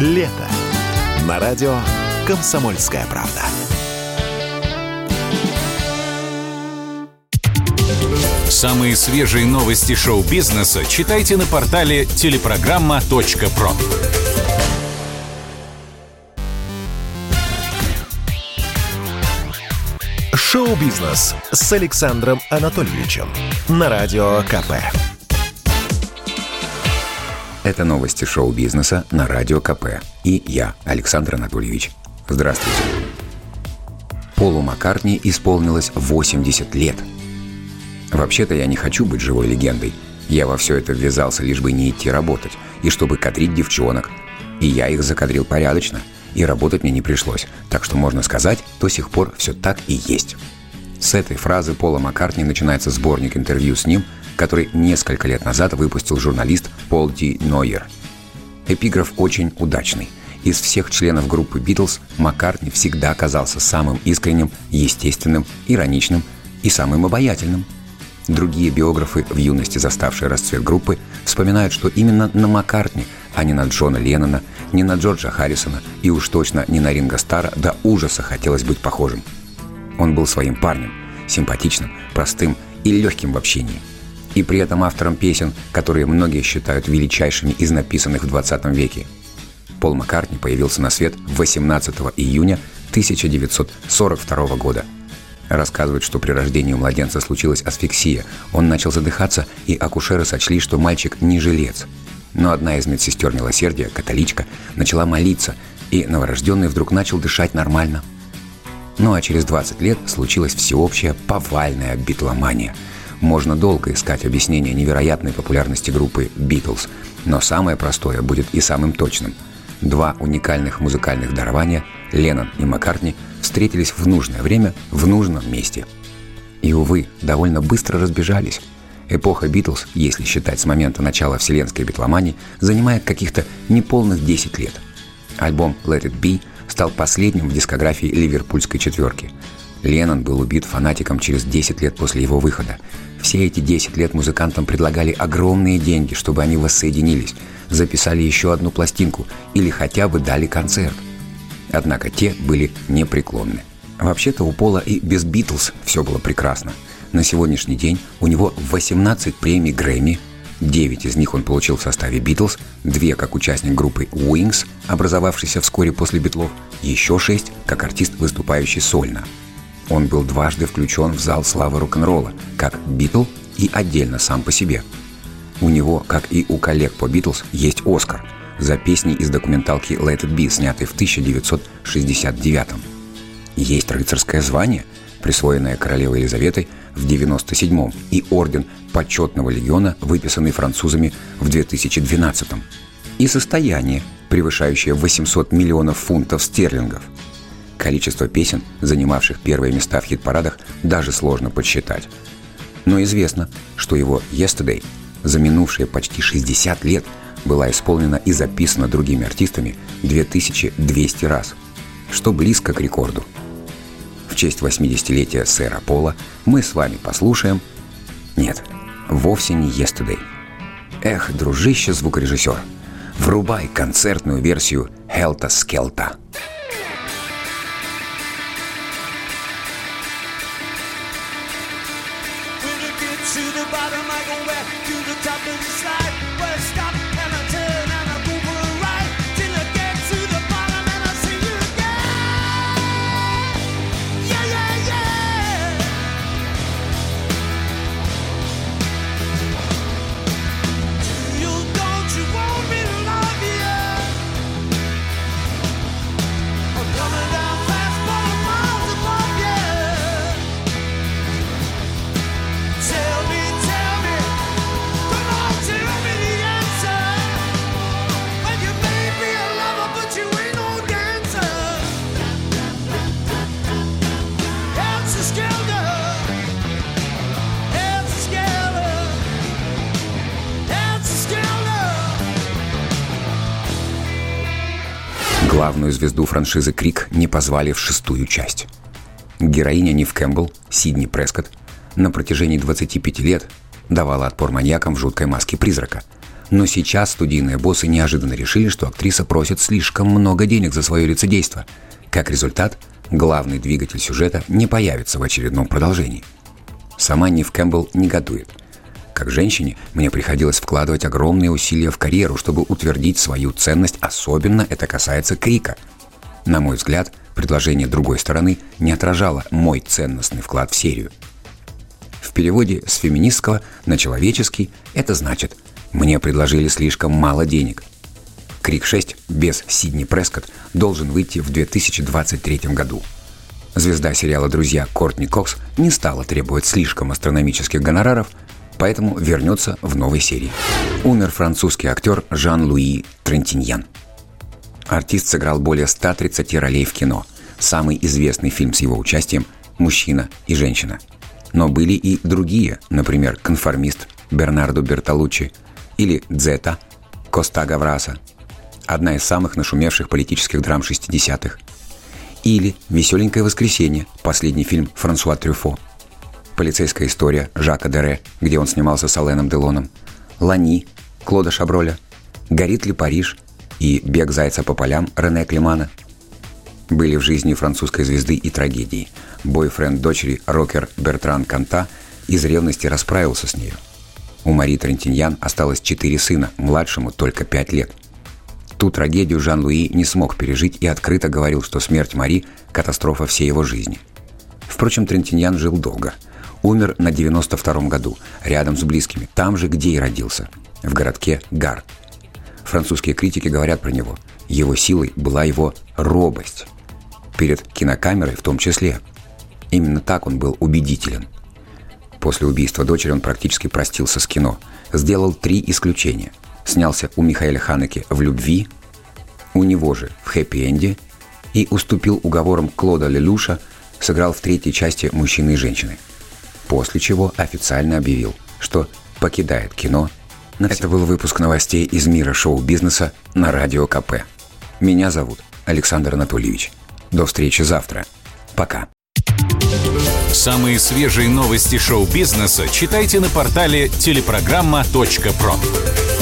Лето. На радио «Комсомольская правда». Самые свежие новости шоу-бизнеса читайте на портале телепрограмма.про. Шоу-бизнес с Александром Анатольевичем на Радио КП. Это новости шоу-бизнеса на Радио КП. И я, Александр Анатольевич. Здравствуйте. Полу Маккартни исполнилось 80 лет. Вообще-то я не хочу быть живой легендой. Я во все это ввязался, лишь бы не идти работать, и чтобы кадрить девчонок. И я их закадрил порядочно – и работать мне не пришлось, так что можно сказать, до сих пор все так и есть. С этой фразы Пола Маккартни начинается сборник интервью с ним, который несколько лет назад выпустил журналист Пол Ди Нойер. Эпиграф очень удачный. Из всех членов группы «Битлз» Маккартни всегда казался самым искренним, естественным, ироничным и самым обаятельным. Другие биографы, в юности заставшие расцвет группы, вспоминают, что именно на Маккартни – а не на Джона Леннона, не на Джорджа Харрисона и уж точно не на Ринга Стара до ужаса хотелось быть похожим. Он был своим парнем, симпатичным, простым и легким в общении. И при этом автором песен, которые многие считают величайшими из написанных в 20 веке. Пол Маккартни появился на свет 18 июня 1942 года. Рассказывают, что при рождении у младенца случилась асфиксия. Он начал задыхаться, и акушеры сочли, что мальчик не жилец – но одна из медсестер милосердия, католичка, начала молиться, и новорожденный вдруг начал дышать нормально. Ну а через 20 лет случилась всеобщая повальная битломания. Можно долго искать объяснение невероятной популярности группы «Битлз», но самое простое будет и самым точным. Два уникальных музыкальных дарования, Леннон и Маккартни, встретились в нужное время в нужном месте. И, увы, довольно быстро разбежались – Эпоха Битлз, если считать с момента начала вселенской битломании, занимает каких-то неполных 10 лет. Альбом «Let It Be» стал последним в дискографии ливерпульской четверки. Леннон был убит фанатиком через 10 лет после его выхода. Все эти 10 лет музыкантам предлагали огромные деньги, чтобы они воссоединились, записали еще одну пластинку или хотя бы дали концерт. Однако те были непреклонны. Вообще-то у Пола и без Битлз все было прекрасно – на сегодняшний день у него 18 премий Грэмми, 9 из них он получил в составе Битлз, 2 как участник группы Wings, образовавшейся вскоре после Битлов, еще 6 как артист, выступающий сольно. Он был дважды включен в зал славы рок-н-ролла, как Битл и отдельно сам по себе. У него, как и у коллег по Битлз, есть Оскар за песни из документалки Let It Be, снятой в 1969 Есть рыцарское звание, присвоенное королевой Елизаветой – в 97-м и орден почетного легиона, выписанный французами в 2012-м. И состояние, превышающее 800 миллионов фунтов стерлингов. Количество песен, занимавших первые места в хит-парадах, даже сложно подсчитать. Но известно, что его «Yesterday» за минувшие почти 60 лет была исполнена и записана другими артистами 2200 раз, что близко к рекорду – в честь 80-летия сэра Пола мы с вами послушаем... Нет, вовсе не «Yesterday». Эх, дружище звукорежиссер, врубай концертную версию «Хелта Скелта». To the bottom, I go back to the top of the slide. Where stop Главную звезду франшизы «Крик» не позвали в шестую часть. Героиня Нив Кэмпбелл, Сидни Прескотт, на протяжении 25 лет давала отпор маньякам в жуткой маске призрака. Но сейчас студийные боссы неожиданно решили, что актриса просит слишком много денег за свое лицедейство. Как результат, главный двигатель сюжета не появится в очередном продолжении. Сама Нив Кэмпбелл негодует. Как женщине мне приходилось вкладывать огромные усилия в карьеру, чтобы утвердить свою ценность, особенно это касается крика. На мой взгляд, предложение другой стороны не отражало мой ценностный вклад в серию. В переводе с феминистского на человеческий это значит – мне предложили слишком мало денег. Крик 6 без Сидни Прескотт должен выйти в 2023 году. Звезда сериала «Друзья» Кортни Кокс не стала требовать слишком астрономических гонораров, поэтому вернется в новой серии. Умер французский актер Жан-Луи Трентиньян. Артист сыграл более 130 ролей в кино. Самый известный фильм с его участием «Мужчина и женщина». Но были и другие, например, «Конформист» Бернардо Бертолуччи – или «Дзета» Коста Гавраса, одна из самых нашумевших политических драм 60-х, или «Веселенькое воскресенье», последний фильм Франсуа Трюфо, полицейская история Жака Дере, где он снимался с Аленом Делоном, «Лани» Клода Шаброля, «Горит ли Париж» и «Бег зайца по полям» Рене Климана. Были в жизни французской звезды и трагедии. Бойфренд дочери, рокер Бертран Канта, из ревности расправился с нею – у Мари Трентиньян осталось четыре сына, младшему только пять лет. Ту трагедию Жан-Луи не смог пережить и открыто говорил, что смерть Мари – катастрофа всей его жизни. Впрочем, Трентиньян жил долго. Умер на 92-м году, рядом с близкими, там же, где и родился, в городке Гар. Французские критики говорят про него. Его силой была его робость. Перед кинокамерой в том числе. Именно так он был убедителен – После убийства дочери он практически простился с кино. Сделал три исключения. Снялся у Михаэля Ханеке в «Любви», у него же в «Хэппи-энде» и уступил уговорам Клода Лелюша, сыграл в третьей части «Мужчины и женщины». После чего официально объявил, что покидает кино. Это был выпуск новостей из мира шоу-бизнеса на Радио КП. Меня зовут Александр Анатольевич. До встречи завтра. Пока. Самые свежие новости шоу-бизнеса читайте на портале телепрограмма.про.